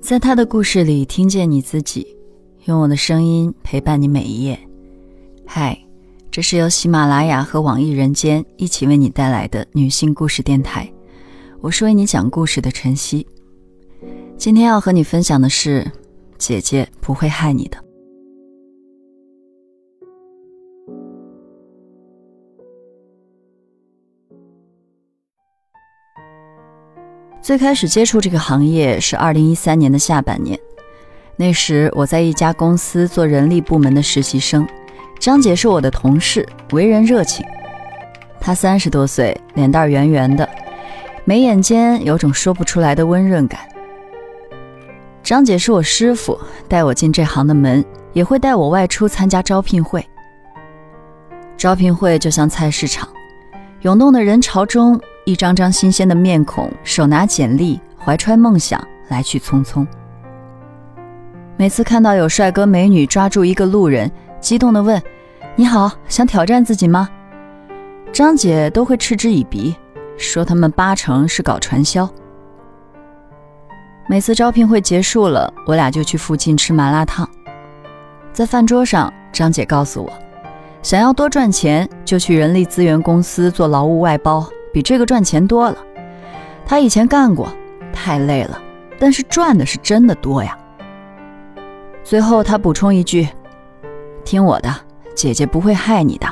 在他的故事里听见你自己，用我的声音陪伴你每一页。嗨，这是由喜马拉雅和网易人间一起为你带来的女性故事电台，我是为你讲故事的晨曦。今天要和你分享的是，姐姐不会害你的。最开始接触这个行业是二零一三年的下半年，那时我在一家公司做人力部门的实习生，张姐是我的同事，为人热情。她三十多岁，脸蛋圆圆的，眉眼间有种说不出来的温润感。张姐是我师傅，带我进这行的门，也会带我外出参加招聘会。招聘会就像菜市场，涌动的人潮中。一张张新鲜的面孔，手拿简历，怀揣梦想，来去匆匆。每次看到有帅哥美女抓住一个路人，激动地问：“你好，想挑战自己吗？”张姐都会嗤之以鼻，说他们八成是搞传销。每次招聘会结束了，我俩就去附近吃麻辣烫。在饭桌上，张姐告诉我，想要多赚钱，就去人力资源公司做劳务外包。比这个赚钱多了，他以前干过，太累了，但是赚的是真的多呀。最后他补充一句：“听我的，姐姐不会害你的。”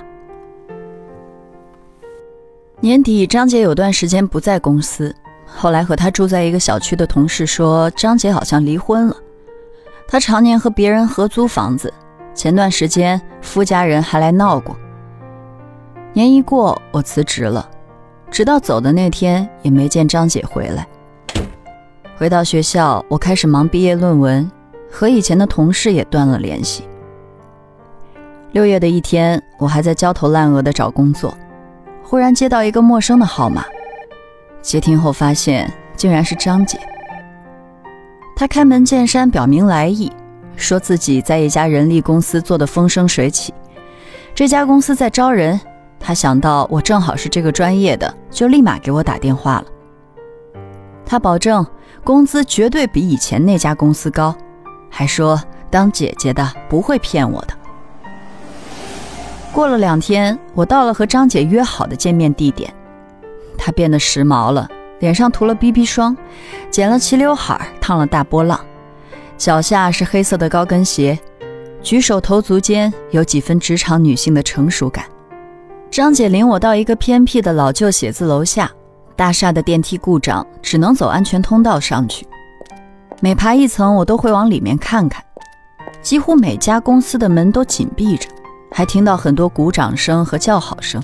年底，张姐有段时间不在公司，后来和她住在一个小区的同事说，张姐好像离婚了。她常年和别人合租房子，前段时间夫家人还来闹过。年一过，我辞职了。直到走的那天，也没见张姐回来。回到学校，我开始忙毕业论文，和以前的同事也断了联系。六月的一天，我还在焦头烂额的找工作，忽然接到一个陌生的号码。接听后发现，竟然是张姐。她开门见山表明来意，说自己在一家人力公司做的风生水起，这家公司在招人。他想到我正好是这个专业的，就立马给我打电话了。他保证工资绝对比以前那家公司高，还说当姐姐的不会骗我的。过了两天，我到了和张姐约好的见面地点，她变得时髦了，脸上涂了 BB 霜，剪了齐刘海，烫了大波浪，脚下是黑色的高跟鞋，举手投足间有几分职场女性的成熟感。张姐领我到一个偏僻的老旧写字楼下，大厦的电梯故障，只能走安全通道上去。每爬一层，我都会往里面看看。几乎每家公司的门都紧闭着，还听到很多鼓掌声和叫好声。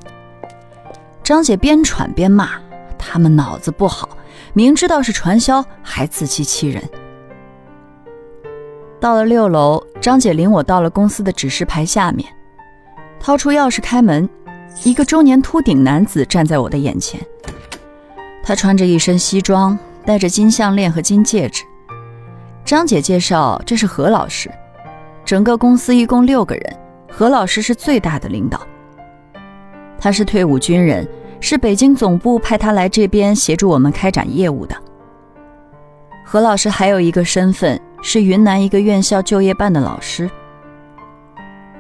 张姐边喘边骂：“他们脑子不好，明知道是传销，还自欺欺人。”到了六楼，张姐领我到了公司的指示牌下面，掏出钥匙开门。一个中年秃顶男子站在我的眼前，他穿着一身西装，戴着金项链和金戒指。张姐介绍，这是何老师。整个公司一共六个人，何老师是最大的领导。他是退伍军人，是北京总部派他来这边协助我们开展业务的。何老师还有一个身份，是云南一个院校就业办的老师。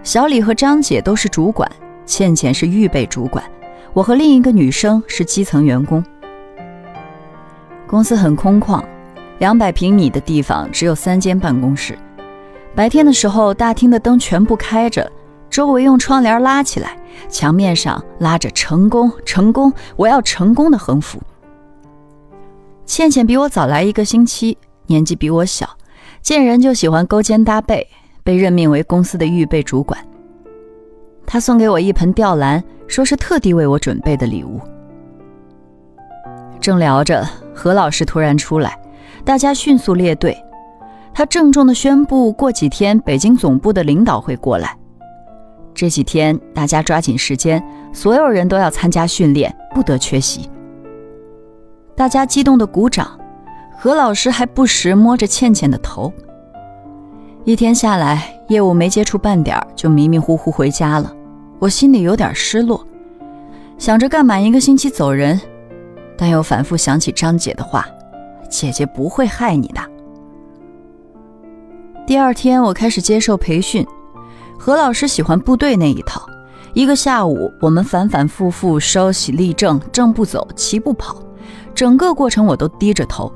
小李和张姐都是主管。倩倩是预备主管，我和另一个女生是基层员工。公司很空旷，两百平米的地方只有三间办公室。白天的时候，大厅的灯全部开着，周围用窗帘拉起来，墙面上拉着“成功，成功，我要成功”的横幅。倩倩比我早来一个星期，年纪比我小，见人就喜欢勾肩搭背，被任命为公司的预备主管。他送给我一盆吊兰，说是特地为我准备的礼物。正聊着，何老师突然出来，大家迅速列队。他郑重地宣布，过几天北京总部的领导会过来。这几天大家抓紧时间，所有人都要参加训练，不得缺席。大家激动地鼓掌，何老师还不时摸着倩倩的头。一天下来，业务没接触半点就迷迷糊糊回家了，我心里有点失落，想着干满一个星期走人，但又反复想起张姐的话：“姐姐不会害你的。”第二天，我开始接受培训。何老师喜欢部队那一套，一个下午，我们反反复复稍息立正，正步走，齐步跑，整个过程我都低着头。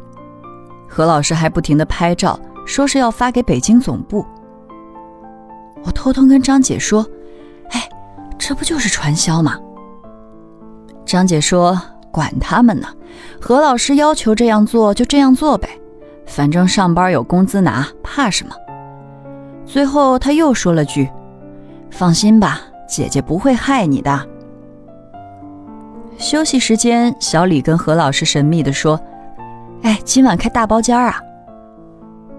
何老师还不停地拍照，说是要发给北京总部。我偷偷跟张姐说：“，这不就是传销吗？”张姐说：“管他们呢，何老师要求这样做就这样做呗，反正上班有工资拿，怕什么？”最后，他又说了句：“放心吧，姐姐不会害你的。”休息时间，小李跟何老师神秘地说：“哎，今晚开大包间啊？”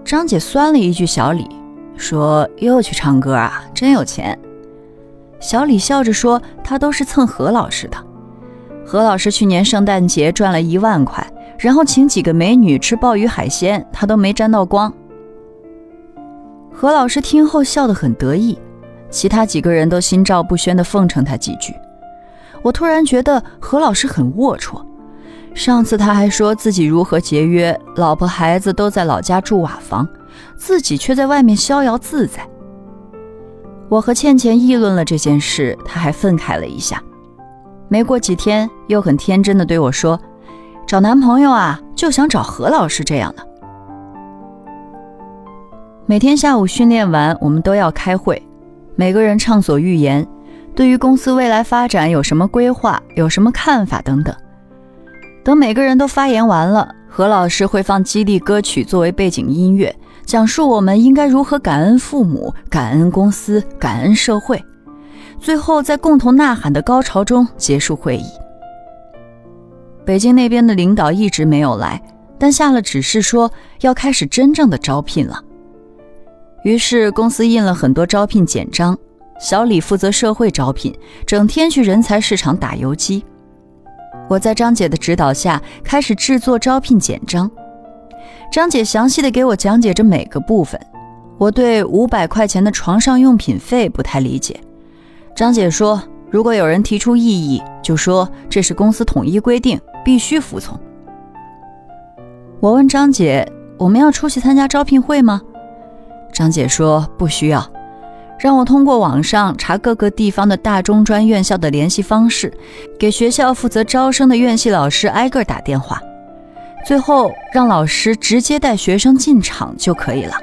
张姐酸了一句：“小李，说又去唱歌啊？真有钱。”小李笑着说：“他都是蹭何老师的。何老师去年圣诞节赚了一万块，然后请几个美女吃鲍鱼海鲜，他都没沾到光。”何老师听后笑得很得意，其他几个人都心照不宣地奉承他几句。我突然觉得何老师很龌龊。上次他还说自己如何节约，老婆孩子都在老家住瓦房，自己却在外面逍遥自在。我和倩倩议论了这件事，她还愤慨了一下。没过几天，又很天真的对我说：“找男朋友啊，就想找何老师这样的。”每天下午训练完，我们都要开会，每个人畅所欲言，对于公司未来发展有什么规划、有什么看法等等。等每个人都发言完了，何老师会放激励歌曲作为背景音乐，讲述我们应该如何感恩父母、感恩公司、感恩社会，最后在共同呐喊的高潮中结束会议。北京那边的领导一直没有来，但下了指示说要开始真正的招聘了。于是公司印了很多招聘简章，小李负责社会招聘，整天去人才市场打游击。我在张姐的指导下开始制作招聘简章，张姐详细的给我讲解着每个部分。我对五百块钱的床上用品费不太理解，张姐说如果有人提出异议，就说这是公司统一规定，必须服从。我问张姐，我们要出去参加招聘会吗？张姐说不需要，让我通过网上查各个地方的大中专院校的联系方式，给学校负责招生的院系老师挨个打电话，最后让老师直接带学生进场就可以了。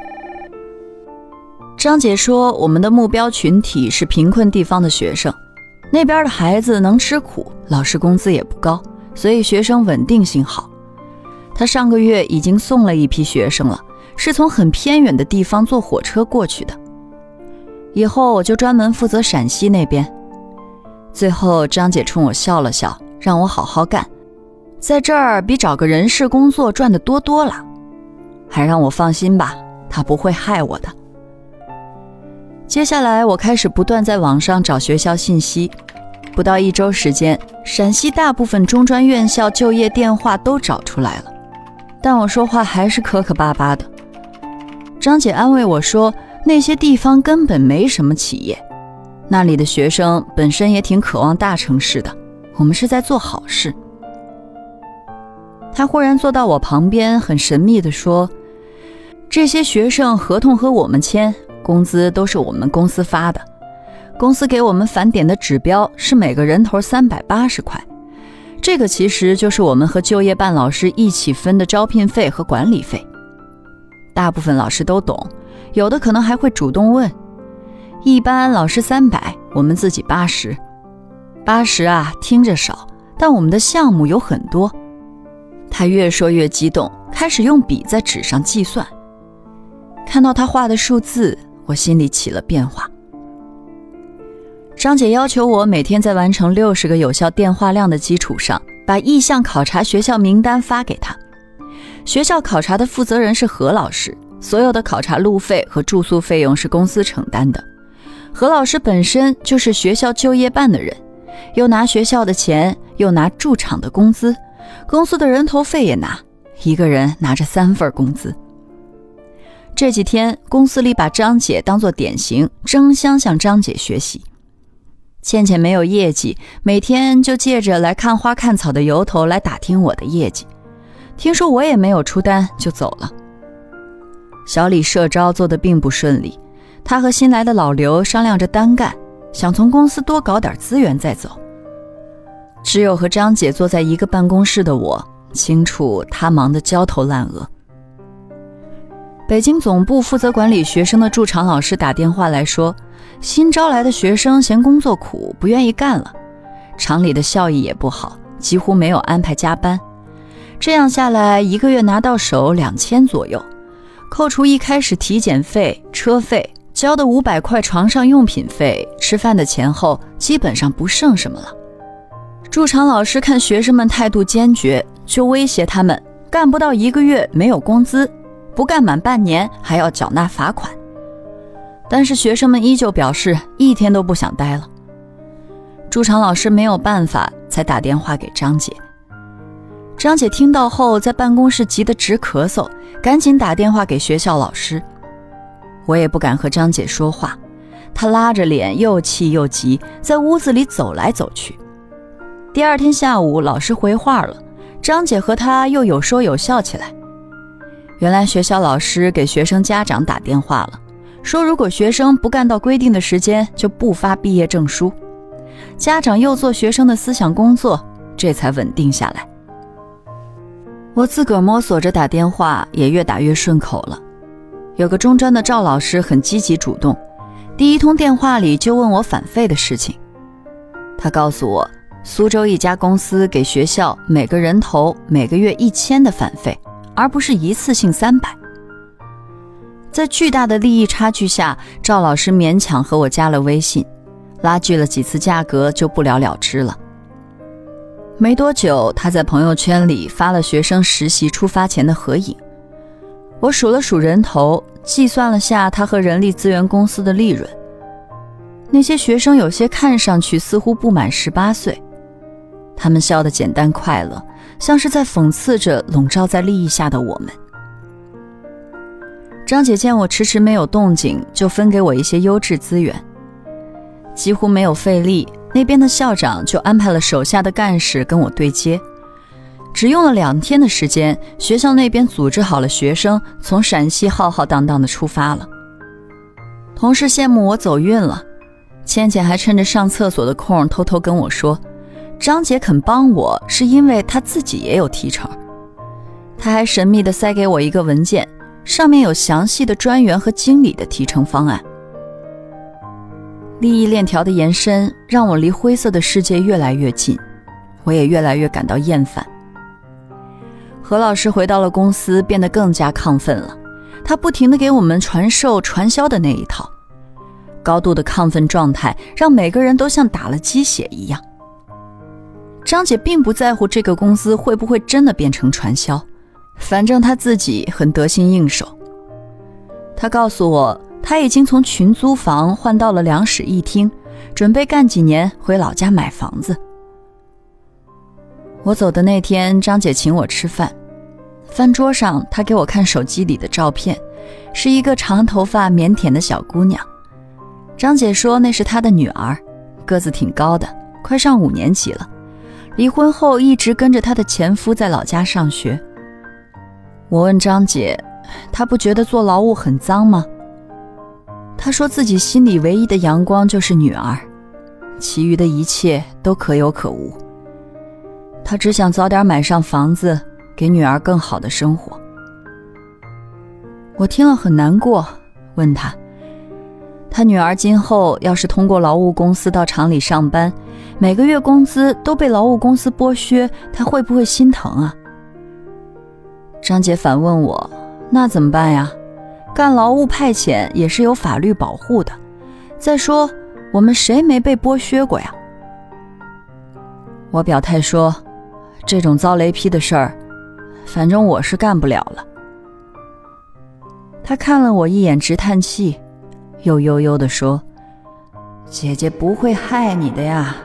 张姐说，我们的目标群体是贫困地方的学生，那边的孩子能吃苦，老师工资也不高，所以学生稳定性好。她上个月已经送了一批学生了。是从很偏远的地方坐火车过去的。以后我就专门负责陕西那边。最后，张姐冲我笑了笑，让我好好干，在这儿比找个人事工作赚的多多了，还让我放心吧，他不会害我的。接下来，我开始不断在网上找学校信息，不到一周时间，陕西大部分中专院校就业电话都找出来了，但我说话还是磕磕巴巴的。张姐安慰我说：“那些地方根本没什么企业，那里的学生本身也挺渴望大城市的。我们是在做好事。”他忽然坐到我旁边，很神秘地说：“这些学生合同和我们签，工资都是我们公司发的。公司给我们返点的指标是每个人头三百八十块，这个其实就是我们和就业办老师一起分的招聘费和管理费。”大部分老师都懂，有的可能还会主动问。一般老师三百，我们自己八十。八十啊，听着少，但我们的项目有很多。他越说越激动，开始用笔在纸上计算。看到他画的数字，我心里起了变化。张姐要求我每天在完成六十个有效电话量的基础上，把意向考察学校名单发给他。学校考察的负责人是何老师，所有的考察路费和住宿费用是公司承担的。何老师本身就是学校就业办的人，又拿学校的钱，又拿驻场的工资，公司的人头费也拿，一个人拿着三份工资。这几天公司里把张姐当做典型，争相向张姐学习。倩倩没有业绩，每天就借着来看花看草的由头来打听我的业绩。听说我也没有出单就走了。小李社招做的并不顺利，他和新来的老刘商量着单干，想从公司多搞点资源再走。只有和张姐坐在一个办公室的我，清楚她忙得焦头烂额。北京总部负责管理学生的驻场老师打电话来说，新招来的学生嫌工作苦，不愿意干了，厂里的效益也不好，几乎没有安排加班。这样下来，一个月拿到手两千左右，扣除一开始体检费、车费、交的五百块床上用品费、吃饭的钱后，基本上不剩什么了。驻场老师看学生们态度坚决，就威胁他们干不到一个月没有工资。不干满半年还要缴纳罚款，但是学生们依旧表示一天都不想待了。驻场老师没有办法，才打电话给张姐。张姐听到后，在办公室急得直咳嗽，赶紧打电话给学校老师。我也不敢和张姐说话，她拉着脸又气又急，在屋子里走来走去。第二天下午，老师回话了，张姐和她又有说有笑起来。原来学校老师给学生家长打电话了，说如果学生不干到规定的时间，就不发毕业证书。家长又做学生的思想工作，这才稳定下来。我自个儿摸索着打电话，也越打越顺口了。有个中专的赵老师很积极主动，第一通电话里就问我返费的事情。他告诉我，苏州一家公司给学校每个人头每个月一千的返费。而不是一次性三百，在巨大的利益差距下，赵老师勉强和我加了微信，拉锯了几次价格就不了了之了。没多久，他在朋友圈里发了学生实习出发前的合影。我数了数人头，计算了下他和人力资源公司的利润。那些学生有些看上去似乎不满十八岁，他们笑得简单快乐。像是在讽刺着笼罩在利益下的我们。张姐见我迟迟没有动静，就分给我一些优质资源，几乎没有费力。那边的校长就安排了手下的干事跟我对接，只用了两天的时间，学校那边组织好了学生，从陕西浩浩荡荡的出发了。同事羡慕我走运了，倩倩还趁着上厕所的空偷偷跟我说。张姐肯帮我，是因为她自己也有提成。她还神秘地塞给我一个文件，上面有详细的专员和经理的提成方案。利益链条的延伸让我离灰色的世界越来越近，我也越来越感到厌烦。何老师回到了公司，变得更加亢奋了。他不停地给我们传授传销的那一套，高度的亢奋状态让每个人都像打了鸡血一样。张姐并不在乎这个公司会不会真的变成传销，反正她自己很得心应手。她告诉我，她已经从群租房换到了两室一厅，准备干几年回老家买房子。我走的那天，张姐请我吃饭，饭桌上她给我看手机里的照片，是一个长头发、腼腆的小姑娘。张姐说那是她的女儿，个子挺高的，快上五年级了。离婚后一直跟着她的前夫在老家上学。我问张姐，她不觉得做劳务很脏吗？她说自己心里唯一的阳光就是女儿，其余的一切都可有可无。她只想早点买上房子，给女儿更好的生活。我听了很难过，问她。他女儿今后要是通过劳务公司到厂里上班，每个月工资都被劳务公司剥削，他会不会心疼啊？张姐反问我：“那怎么办呀？干劳务派遣也是有法律保护的。再说，我们谁没被剥削过呀？”我表态说：“这种遭雷劈的事儿，反正我是干不了了。”他看了我一眼，直叹气。又悠悠地说：“姐姐不会害你的呀。”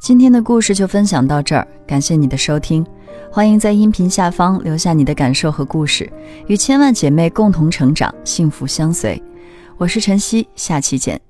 今天的故事就分享到这儿，感谢你的收听，欢迎在音频下方留下你的感受和故事，与千万姐妹共同成长，幸福相随。我是晨曦，下期见。